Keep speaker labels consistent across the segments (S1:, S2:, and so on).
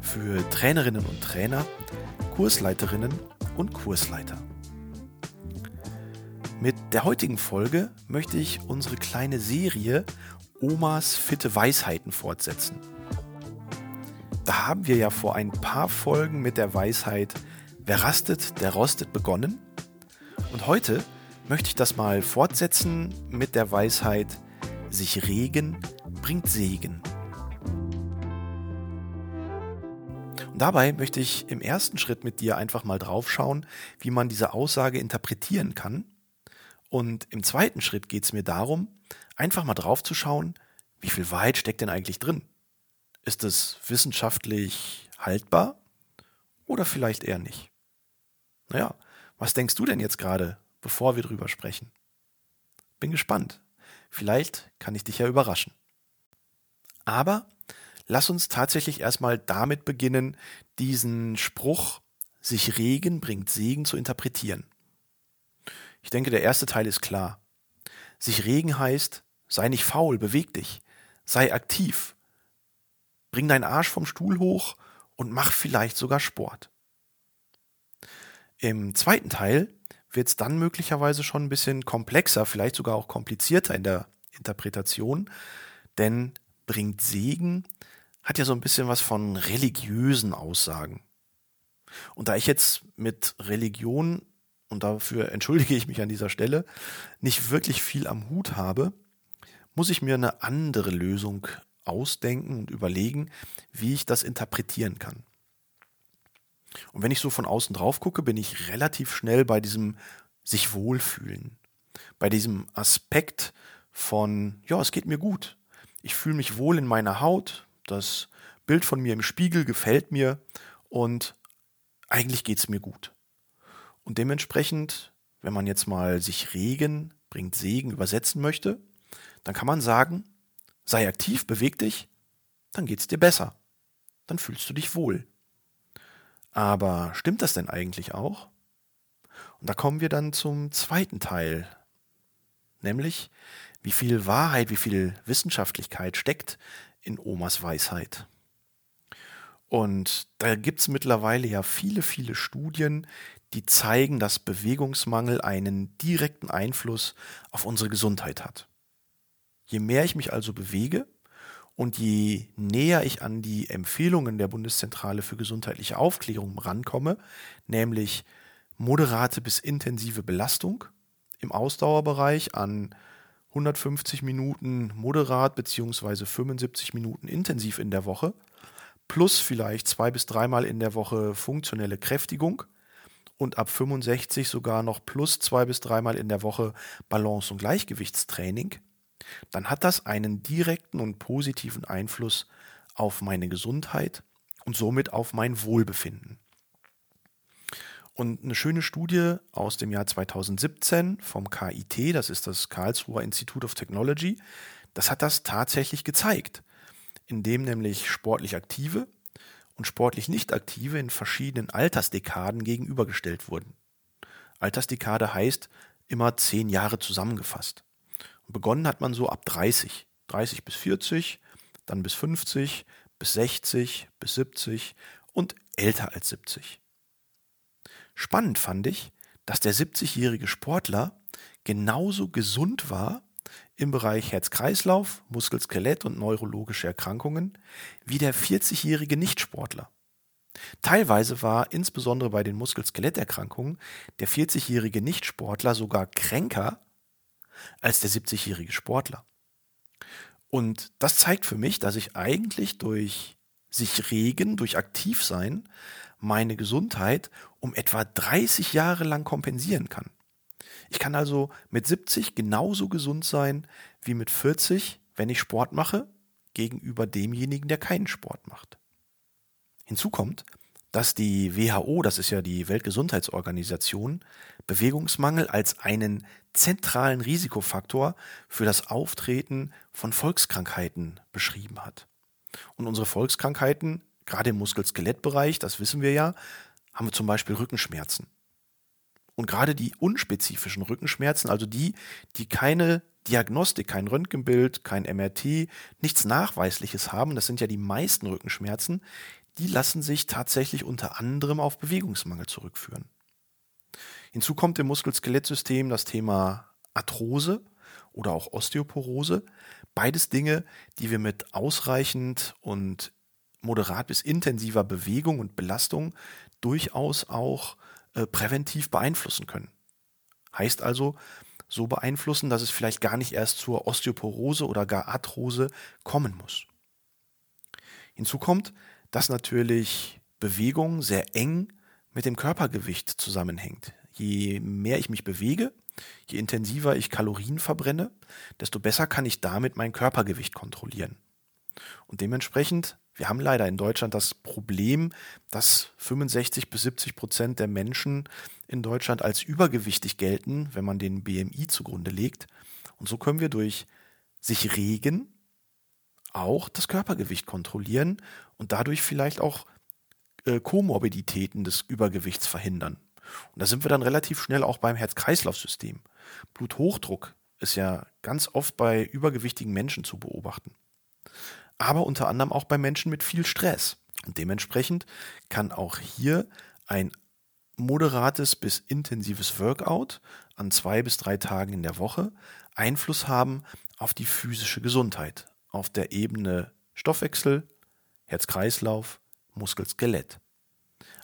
S1: für Trainerinnen und Trainer, Kursleiterinnen und Kursleiter. Mit der heutigen Folge möchte ich unsere kleine Serie Omas fitte Weisheiten fortsetzen. Da haben wir ja vor ein paar Folgen mit der Weisheit Wer rastet, der rostet begonnen. Und heute möchte ich das mal fortsetzen mit der Weisheit Sich regen bringt Segen. Dabei möchte ich im ersten Schritt mit dir einfach mal draufschauen, wie man diese Aussage interpretieren kann und im zweiten Schritt geht es mir darum, einfach mal drauf zu schauen, wie viel Wahrheit steckt denn eigentlich drin? Ist es wissenschaftlich haltbar oder vielleicht eher nicht? Naja, was denkst du denn jetzt gerade, bevor wir drüber sprechen? Bin gespannt. Vielleicht kann ich dich ja überraschen. Aber lass uns tatsächlich erstmal damit beginnen, diesen Spruch, sich Regen bringt Segen zu interpretieren. Ich denke, der erste Teil ist klar. Sich regen heißt, sei nicht faul, beweg dich, sei aktiv, bring deinen Arsch vom Stuhl hoch und mach vielleicht sogar Sport. Im zweiten Teil wird es dann möglicherweise schon ein bisschen komplexer, vielleicht sogar auch komplizierter in der Interpretation, denn bringt Segen hat ja so ein bisschen was von religiösen Aussagen. Und da ich jetzt mit Religion und dafür entschuldige ich mich an dieser Stelle, nicht wirklich viel am Hut habe, muss ich mir eine andere Lösung ausdenken und überlegen, wie ich das interpretieren kann. Und wenn ich so von außen drauf gucke, bin ich relativ schnell bei diesem sich wohlfühlen, bei diesem Aspekt von, ja, es geht mir gut. Ich fühle mich wohl in meiner Haut, das Bild von mir im Spiegel gefällt mir und eigentlich geht es mir gut. Und dementsprechend, wenn man jetzt mal sich Regen bringt Segen übersetzen möchte, dann kann man sagen, sei aktiv, beweg dich, dann geht's dir besser. Dann fühlst du dich wohl. Aber stimmt das denn eigentlich auch? Und da kommen wir dann zum zweiten Teil, nämlich wie viel Wahrheit, wie viel Wissenschaftlichkeit steckt in Omas Weisheit. Und da gibt es mittlerweile ja viele, viele Studien, die zeigen, dass Bewegungsmangel einen direkten Einfluss auf unsere Gesundheit hat. Je mehr ich mich also bewege und je näher ich an die Empfehlungen der Bundeszentrale für gesundheitliche Aufklärung rankomme, nämlich moderate bis intensive Belastung im Ausdauerbereich an 150 Minuten moderat beziehungsweise 75 Minuten intensiv in der Woche, plus vielleicht zwei bis dreimal in der Woche funktionelle Kräftigung, und ab 65 sogar noch plus zwei bis dreimal in der Woche Balance- und Gleichgewichtstraining, dann hat das einen direkten und positiven Einfluss auf meine Gesundheit und somit auf mein Wohlbefinden. Und eine schöne Studie aus dem Jahr 2017 vom KIT, das ist das Karlsruher Institute of Technology, das hat das tatsächlich gezeigt, indem nämlich sportlich Aktive und sportlich Nicht-Aktive in verschiedenen Altersdekaden gegenübergestellt wurden. Altersdekade heißt immer zehn Jahre zusammengefasst. Und begonnen hat man so ab 30, 30 bis 40, dann bis 50, bis 60, bis 70 und älter als 70. Spannend fand ich, dass der 70-jährige Sportler genauso gesund war im Bereich Herz-Kreislauf, Muskel-Skelett und neurologische Erkrankungen wie der 40-jährige Nichtsportler. Teilweise war insbesondere bei den Muskel-Skeletterkrankungen der 40-jährige Nichtsportler sogar kränker als der 70-jährige Sportler. Und das zeigt für mich, dass ich eigentlich durch sich regen, durch aktiv sein, meine Gesundheit um etwa 30 Jahre lang kompensieren kann. Ich kann also mit 70 genauso gesund sein wie mit 40, wenn ich Sport mache, gegenüber demjenigen, der keinen Sport macht. Hinzu kommt, dass die WHO, das ist ja die Weltgesundheitsorganisation, Bewegungsmangel als einen zentralen Risikofaktor für das Auftreten von Volkskrankheiten beschrieben hat. Und unsere Volkskrankheiten, gerade im Muskel-Skelettbereich, das wissen wir ja, haben wir zum Beispiel Rückenschmerzen. Und gerade die unspezifischen Rückenschmerzen, also die, die keine Diagnostik, kein Röntgenbild, kein MRT, nichts Nachweisliches haben, das sind ja die meisten Rückenschmerzen, die lassen sich tatsächlich unter anderem auf Bewegungsmangel zurückführen. Hinzu kommt im Muskel-Skelettsystem das Thema Arthrose oder auch Osteoporose. Beides Dinge, die wir mit ausreichend und moderat bis intensiver Bewegung und Belastung durchaus auch äh, präventiv beeinflussen können. Heißt also, so beeinflussen, dass es vielleicht gar nicht erst zur Osteoporose oder gar Arthrose kommen muss. Hinzu kommt, dass natürlich Bewegung sehr eng mit dem Körpergewicht zusammenhängt. Je mehr ich mich bewege, je intensiver ich Kalorien verbrenne, desto besser kann ich damit mein Körpergewicht kontrollieren. Und dementsprechend, wir haben leider in Deutschland das Problem, dass 65 bis 70 Prozent der Menschen in Deutschland als übergewichtig gelten, wenn man den BMI zugrunde legt. Und so können wir durch sich regen auch das Körpergewicht kontrollieren und dadurch vielleicht auch äh, Komorbiditäten des Übergewichts verhindern. Und da sind wir dann relativ schnell auch beim Herz-Kreislauf-System. Bluthochdruck ist ja ganz oft bei übergewichtigen Menschen zu beobachten. Aber unter anderem auch bei Menschen mit viel Stress. Und dementsprechend kann auch hier ein moderates bis intensives Workout an zwei bis drei Tagen in der Woche Einfluss haben auf die physische Gesundheit, auf der Ebene Stoffwechsel, Herz-Kreislauf, Muskel-Skelett.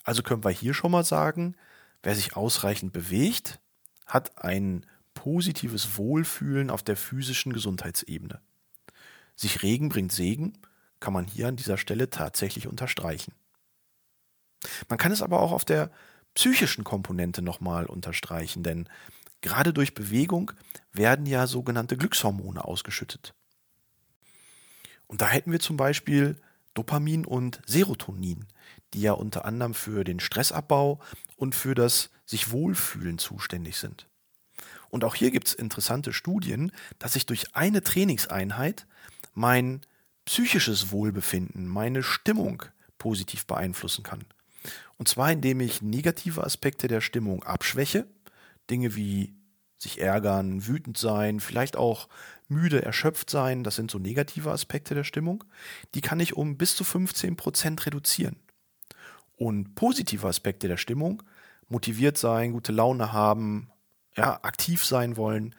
S1: Also können wir hier schon mal sagen, wer sich ausreichend bewegt, hat ein positives Wohlfühlen auf der physischen Gesundheitsebene. Sich regen bringt Segen, kann man hier an dieser Stelle tatsächlich unterstreichen. Man kann es aber auch auf der psychischen Komponente nochmal unterstreichen, denn gerade durch Bewegung werden ja sogenannte Glückshormone ausgeschüttet. Und da hätten wir zum Beispiel Dopamin und Serotonin, die ja unter anderem für den Stressabbau und für das sich wohlfühlen zuständig sind. Und auch hier gibt es interessante Studien, dass ich durch eine Trainingseinheit mein psychisches Wohlbefinden, meine Stimmung positiv beeinflussen kann. Und zwar indem ich negative Aspekte der Stimmung abschwäche, Dinge wie sich ärgern, wütend sein, vielleicht auch müde, erschöpft sein, das sind so negative Aspekte der Stimmung, die kann ich um bis zu 15 Prozent reduzieren. Und positive Aspekte der Stimmung, motiviert sein, gute Laune haben, ja, aktiv sein wollen,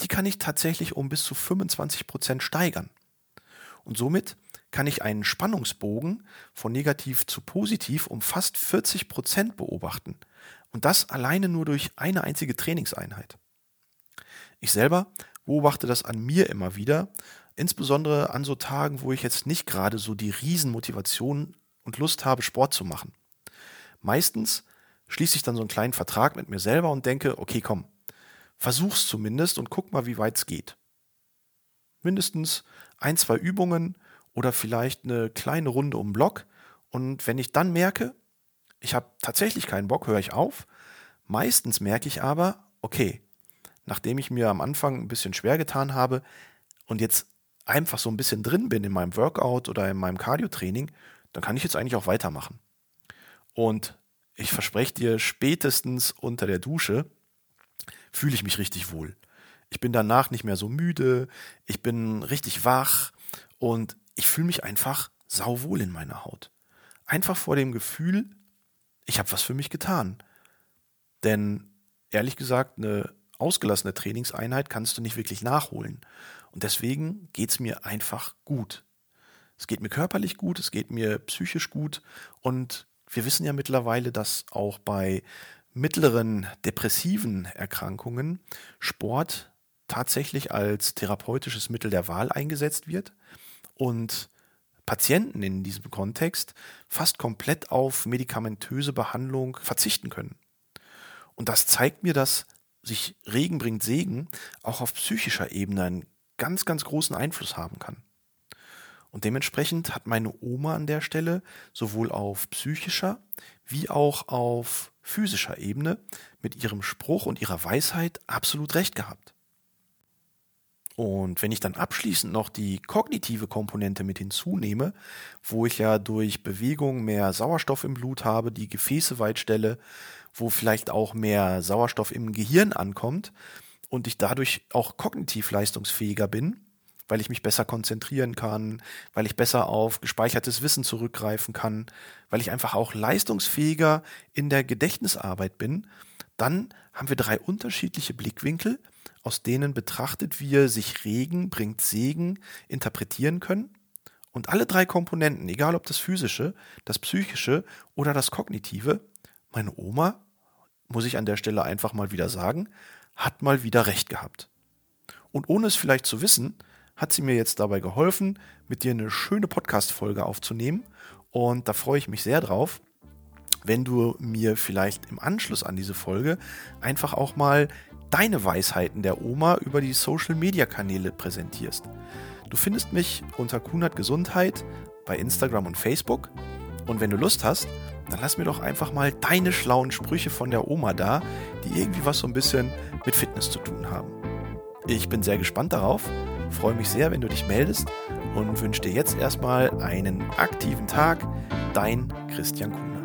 S1: die kann ich tatsächlich um bis zu 25 Prozent steigern. Und somit kann ich einen Spannungsbogen von negativ zu positiv um fast 40 Prozent beobachten. Und das alleine nur durch eine einzige Trainingseinheit. Ich selber beobachte das an mir immer wieder, insbesondere an so Tagen, wo ich jetzt nicht gerade so die Riesenmotivation und Lust habe, Sport zu machen. Meistens schließe ich dann so einen kleinen Vertrag mit mir selber und denke, okay, komm, versuch's zumindest und guck mal, wie weit es geht. Mindestens ein, zwei Übungen oder vielleicht eine kleine Runde um Block. Und wenn ich dann merke, ich habe tatsächlich keinen Bock, höre ich auf. Meistens merke ich aber, okay, nachdem ich mir am Anfang ein bisschen schwer getan habe und jetzt einfach so ein bisschen drin bin in meinem Workout oder in meinem Cardio-Training, dann kann ich jetzt eigentlich auch weitermachen. Und ich verspreche dir, spätestens unter der Dusche fühle ich mich richtig wohl. Ich bin danach nicht mehr so müde, ich bin richtig wach und ich fühle mich einfach sauwohl in meiner Haut. Einfach vor dem Gefühl, ich habe was für mich getan. Denn ehrlich gesagt, eine ausgelassene Trainingseinheit kannst du nicht wirklich nachholen. Und deswegen geht es mir einfach gut. Es geht mir körperlich gut, es geht mir psychisch gut. Und wir wissen ja mittlerweile, dass auch bei mittleren depressiven Erkrankungen Sport tatsächlich als therapeutisches Mittel der Wahl eingesetzt wird und Patienten in diesem Kontext fast komplett auf medikamentöse Behandlung verzichten können. Und das zeigt mir, dass sich Regen bringt Segen auch auf psychischer Ebene einen ganz, ganz großen Einfluss haben kann. Und dementsprechend hat meine Oma an der Stelle sowohl auf psychischer wie auch auf physischer Ebene mit ihrem Spruch und ihrer Weisheit absolut recht gehabt. Und wenn ich dann abschließend noch die kognitive Komponente mit hinzunehme, wo ich ja durch Bewegung mehr Sauerstoff im Blut habe, die Gefäße weit stelle, wo vielleicht auch mehr Sauerstoff im Gehirn ankommt und ich dadurch auch kognitiv leistungsfähiger bin, weil ich mich besser konzentrieren kann, weil ich besser auf gespeichertes Wissen zurückgreifen kann, weil ich einfach auch leistungsfähiger in der Gedächtnisarbeit bin, dann haben wir drei unterschiedliche Blickwinkel, aus denen betrachtet wir sich Regen bringt Segen interpretieren können. Und alle drei Komponenten, egal ob das physische, das psychische oder das kognitive, meine Oma, muss ich an der Stelle einfach mal wieder sagen, hat mal wieder recht gehabt. Und ohne es vielleicht zu wissen, hat sie mir jetzt dabei geholfen, mit dir eine schöne Podcast-Folge aufzunehmen. Und da freue ich mich sehr drauf, wenn du mir vielleicht im Anschluss an diese Folge einfach auch mal deine Weisheiten der Oma über die Social-Media-Kanäle präsentierst. Du findest mich unter Kunert Gesundheit bei Instagram und Facebook. Und wenn du Lust hast, dann lass mir doch einfach mal deine schlauen Sprüche von der Oma da, die irgendwie was so ein bisschen mit Fitness zu tun haben. Ich bin sehr gespannt darauf, freue mich sehr, wenn du dich meldest und wünsche dir jetzt erstmal einen aktiven Tag. Dein Christian Kunert.